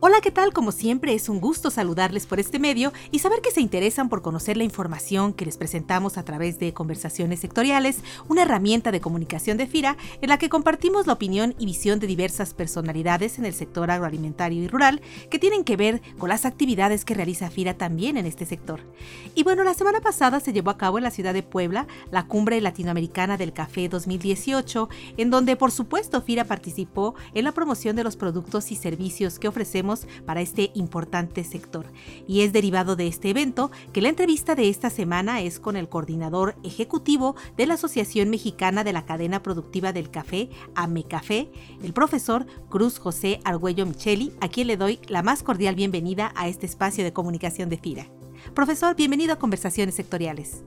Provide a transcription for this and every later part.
Hola, ¿qué tal? Como siempre es un gusto saludarles por este medio y saber que se interesan por conocer la información que les presentamos a través de conversaciones sectoriales, una herramienta de comunicación de FIRA en la que compartimos la opinión y visión de diversas personalidades en el sector agroalimentario y rural que tienen que ver con las actividades que realiza FIRA también en este sector. Y bueno, la semana pasada se llevó a cabo en la ciudad de Puebla la Cumbre Latinoamericana del Café 2018, en donde por supuesto FIRA participó en la promoción de los productos y servicios que ofrecemos para este importante sector. Y es derivado de este evento que la entrevista de esta semana es con el coordinador ejecutivo de la Asociación Mexicana de la Cadena Productiva del Café, AMECAFé, el profesor Cruz José Argüello Micheli, a quien le doy la más cordial bienvenida a este espacio de comunicación de FIRA. Profesor, bienvenido a Conversaciones Sectoriales.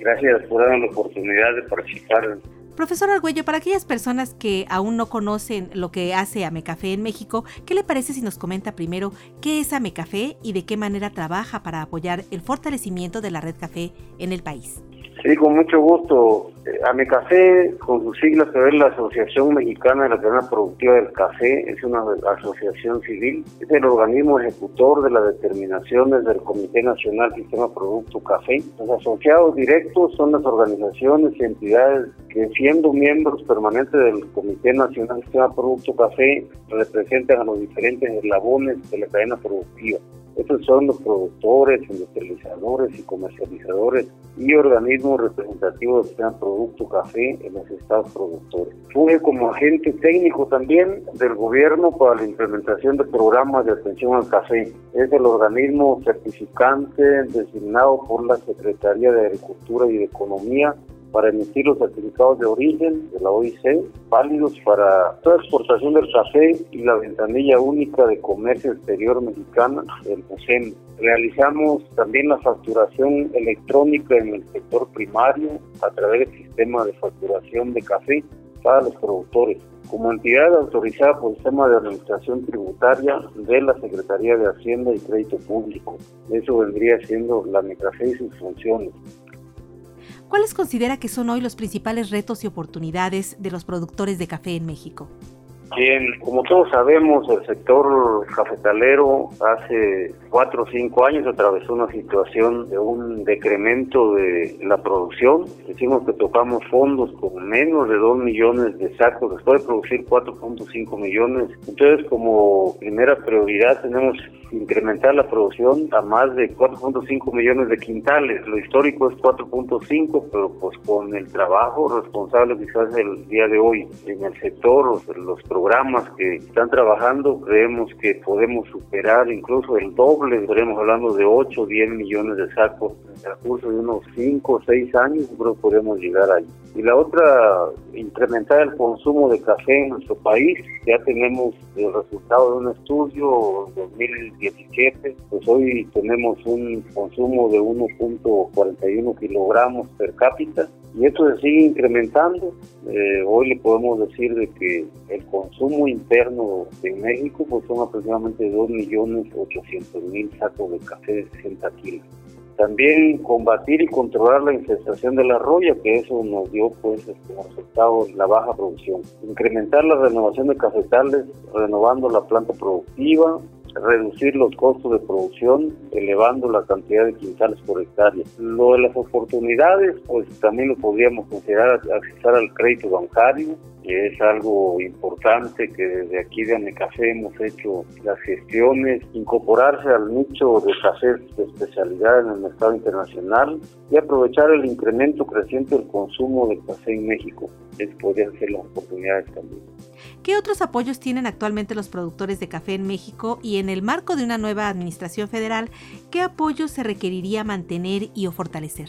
Gracias por darme la oportunidad de participar Profesor Argüello, para aquellas personas que aún no conocen lo que hace Amecafé en México, ¿qué le parece si nos comenta primero qué es Amecafé y de qué manera trabaja para apoyar el fortalecimiento de la red café en el país? Sí, con mucho gusto. Amecafé, con sus siglas se ve la Asociación Mexicana de la Cadena Productiva del Café, es una asociación civil, es el organismo ejecutor de las determinaciones del Comité Nacional Sistema Producto Café. Los asociados directos son las organizaciones y entidades que siendo miembros permanentes del Comité Nacional Sistema Producto Café representan a los diferentes eslabones de la cadena productiva. Estos son los productores, industrializadores y comercializadores y organismos representativos del producto café en los estados productores. Fue como agente técnico también del gobierno para la implementación de programas de atención al café. Es el organismo certificante designado por la Secretaría de Agricultura y de Economía para emitir los certificados de origen de la OIC, válidos para toda exportación del café y la ventanilla única de comercio exterior mexicana, el MUSEM. Realizamos también la facturación electrónica en el sector primario a través del sistema de facturación de café para los productores. Como entidad autorizada por el sistema de administración tributaria de la Secretaría de Hacienda y Crédito Público. Eso vendría siendo la Micrafé y sus funciones. ¿Cuáles considera que son hoy los principales retos y oportunidades de los productores de café en México? Bien, como todos sabemos, el sector cafetalero hace cuatro o cinco años atravesó una situación de un decremento de la producción. Decimos que tocamos fondos con menos de dos millones de sacos después de producir 4.5 millones. Entonces, como primera prioridad tenemos incrementar la producción a más de 4.5 millones de quintales. Lo histórico es 4.5, pero pues con el trabajo responsable quizás el día de hoy en el sector, los programas que están trabajando, creemos que podemos superar incluso el doble, estaremos hablando de 8 o 10 millones de sacos en el curso de unos 5 o 6 años, creo que podemos llegar ahí. Y la otra, incrementar el consumo de café en nuestro país. Ya tenemos el resultado de un estudio 2017, pues hoy tenemos un consumo de 1.41 kilogramos per cápita y esto se sigue incrementando. Eh, hoy le podemos decir de que el consumo interno en México pues son aproximadamente 2.800.000 sacos de café de 60 kilos. También combatir y controlar la infestación de la roya, que eso nos dio pues como resultado la baja producción. Incrementar la renovación de cafetales, renovando la planta productiva, reducir los costos de producción, elevando la cantidad de quintales por hectárea. Lo de las oportunidades, pues también lo podríamos considerar accesar al crédito bancario, es algo importante que desde aquí de Anecafé hemos hecho las gestiones, incorporarse al nicho de café de especialidad en el mercado internacional y aprovechar el incremento creciente del consumo de café en México. Es podrían ser las oportunidades también. ¿Qué otros apoyos tienen actualmente los productores de café en México y en el marco de una nueva administración federal, qué apoyos se requeriría mantener y o fortalecer?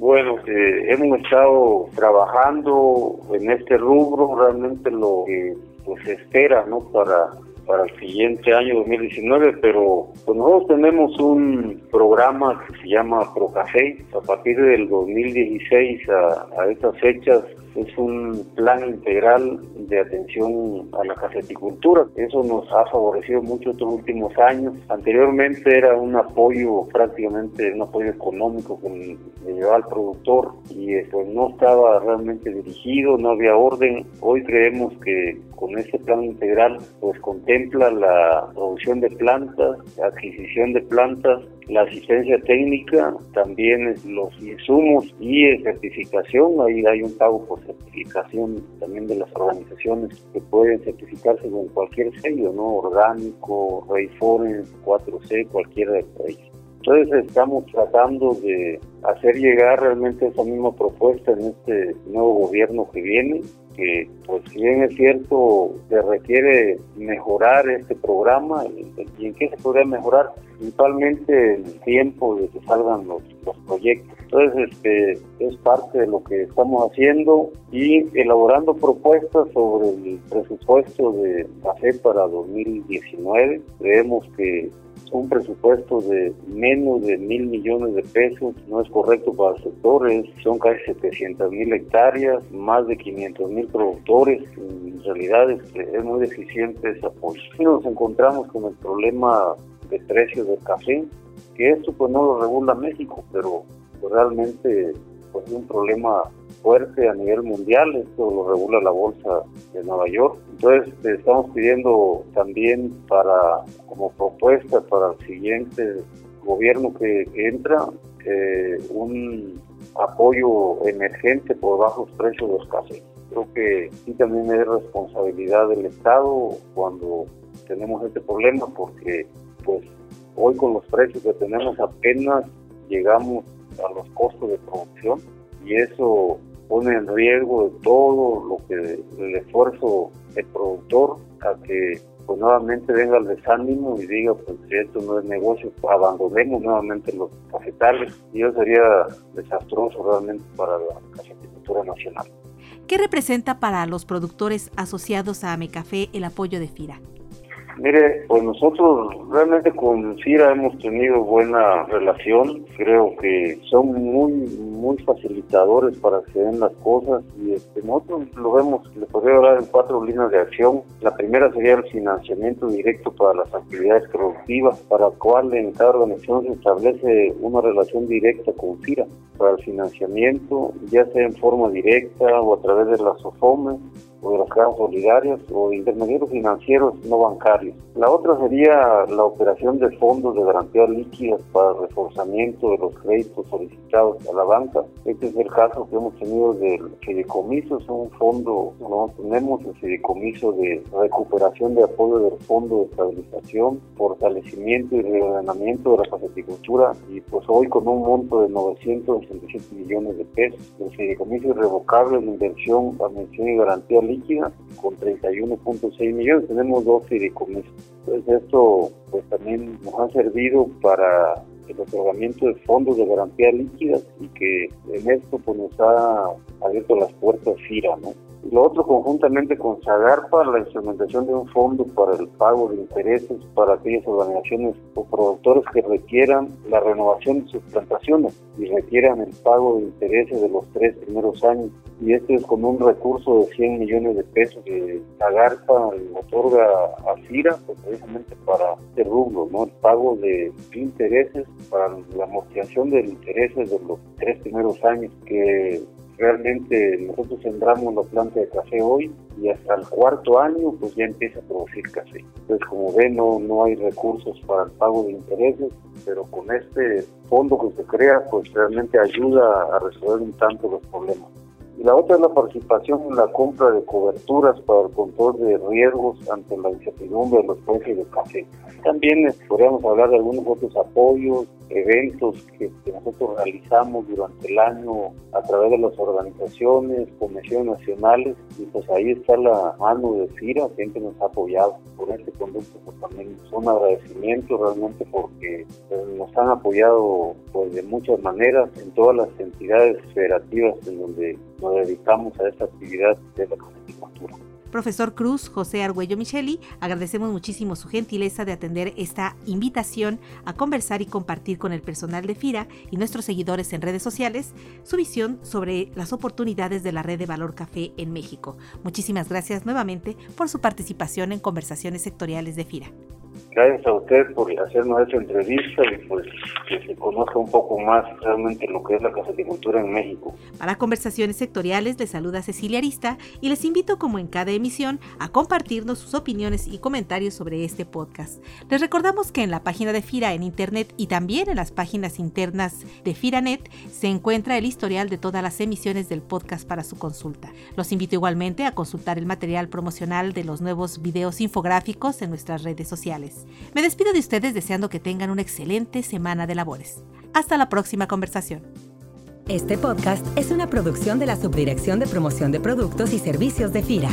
Bueno, eh, hemos estado trabajando en este rubro, realmente lo que pues, se espera ¿no? para, para el siguiente año 2019, pero pues nosotros tenemos un programa que se llama Procafé. A partir del 2016 a, a estas fechas es un plan integral de atención a la cafeticultura. Eso nos ha favorecido mucho estos últimos años. Anteriormente era un apoyo prácticamente, un apoyo económico que le llevaba al productor y pues no estaba realmente dirigido, no había orden. Hoy creemos que con este plan integral pues contempla la producción de plantas, adquisición de plantas, la asistencia técnica, también los insumos y certificación, ahí hay un pago por certificación también de las organizaciones que pueden certificarse con cualquier sello, ¿no? Orgánico, Rey Foreign, 4C, cualquiera de ellos. Entonces estamos tratando de hacer llegar realmente esa misma propuesta en este nuevo gobierno que viene, que pues si bien es cierto se requiere mejorar este programa y en qué se podría mejorar principalmente el tiempo de que salgan los, los proyectos. Entonces este es parte de lo que estamos haciendo y elaborando propuestas sobre el presupuesto de café para 2019. Creemos que un presupuesto de menos de mil millones de pesos no es correcto para el sector, son casi 700 mil hectáreas, más de 500 mil productores, en realidad es, muy deficiente ese apoyo. Y nos encontramos con el problema de precios del café, que esto pues no lo regula México, pero realmente pues, es un problema fuerte a nivel mundial, esto lo regula la bolsa de Nueva York. Entonces estamos pidiendo también para como propuesta para el siguiente gobierno que entra eh, un apoyo emergente por bajos precios de los cafés. Creo que sí también es responsabilidad del Estado cuando tenemos este problema porque pues hoy con los precios que tenemos apenas llegamos a los costos de producción y eso pone en riesgo todo lo que el esfuerzo del productor a que pues nuevamente venga el desánimo y diga pues si esto no es negocio pues, abandonemos nuevamente los cafetales y eso sería desastroso realmente para la cafeticultura nacional. ¿Qué representa para los productores asociados a Amecafé el apoyo de FIRA? Mire, pues nosotros realmente con CIRA hemos tenido buena relación. Creo que son muy, muy facilitadores para que se den las cosas y este, nosotros lo vemos, le podría hablar en cuatro líneas de acción. La primera sería el financiamiento directo para las actividades productivas, para el cual en cada organización se establece una relación directa con CIRA para el financiamiento, ya sea en forma directa o a través de las OFOME o de las cajas solidarias o intermediarios financieros no bancarios. La otra sería la operación de fondos de garantía líquidas para reforzamiento de los créditos solicitados a la banca. Este es el caso que hemos tenido del fideicomiso, es un fondo, no tenemos el fideicomiso de recuperación de apoyo del Fondo de Estabilización, fortalecimiento y reordenamiento de la cafeticultura y pues hoy con un monto de 967 millones de pesos. El fideicomiso irrevocable de inversión, admisión y garantía líquida con 31.6 millones. Tenemos dos fideicomisos. Entonces esto pues también nos ha servido para el otorgamiento de fondos de garantía líquida y que en esto pues nos ha abierto las puertas FIRA, ¿no? Lo otro, conjuntamente con para la instrumentación de un fondo para el pago de intereses para aquellas organizaciones o productores que requieran la renovación de sus plantaciones y requieran el pago de intereses de los tres primeros años. Y esto es con un recurso de 100 millones de pesos que Zagarpa otorga a FIRA, pues precisamente para este rubro, ¿no? El pago de intereses para la amortización de intereses de los tres primeros años que realmente nosotros sembramos la planta de café hoy y hasta el cuarto año pues ya empieza a producir café. Entonces como ven no, no hay recursos para el pago de intereses, pero con este fondo que se crea pues realmente ayuda a resolver un tanto los problemas. Y la otra es la participación en la compra de coberturas para el control de riesgos ante la incertidumbre de los precios del café. También eh, podríamos hablar de algunos otros apoyos, eventos que, nosotros realizamos durante el año a través de las organizaciones, comisiones nacionales, y pues ahí está la mano de FIRA, siempre nos ha apoyado por este conducto, pues también es un agradecimiento realmente porque pues, nos han apoyado pues de muchas maneras en todas las entidades federativas en donde nos dedicamos a esta actividad de la agricultura. Profesor Cruz José Argüello Micheli, agradecemos muchísimo su gentileza de atender esta invitación a conversar y compartir con el personal de FIRA y nuestros seguidores en redes sociales su visión sobre las oportunidades de la red de Valor Café en México. Muchísimas gracias nuevamente por su participación en conversaciones sectoriales de FIRA. Gracias a usted por hacernos esta entrevista y pues que se conozca un poco más realmente lo que es la cafeticultura en México. Para conversaciones sectoriales les saluda Cecilia Arista y les invito como en cada emisión a compartirnos sus opiniones y comentarios sobre este podcast. Les recordamos que en la página de FIRA en internet y también en las páginas internas de FIRANet se encuentra el historial de todas las emisiones del podcast para su consulta. Los invito igualmente a consultar el material promocional de los nuevos videos infográficos en nuestras redes Me despido de ustedes deseando que tengan una excelente semana de labores. Hasta la próxima conversación. Este podcast es una producción de la Subdirección de Promoción de Productos y Servicios de FIRA.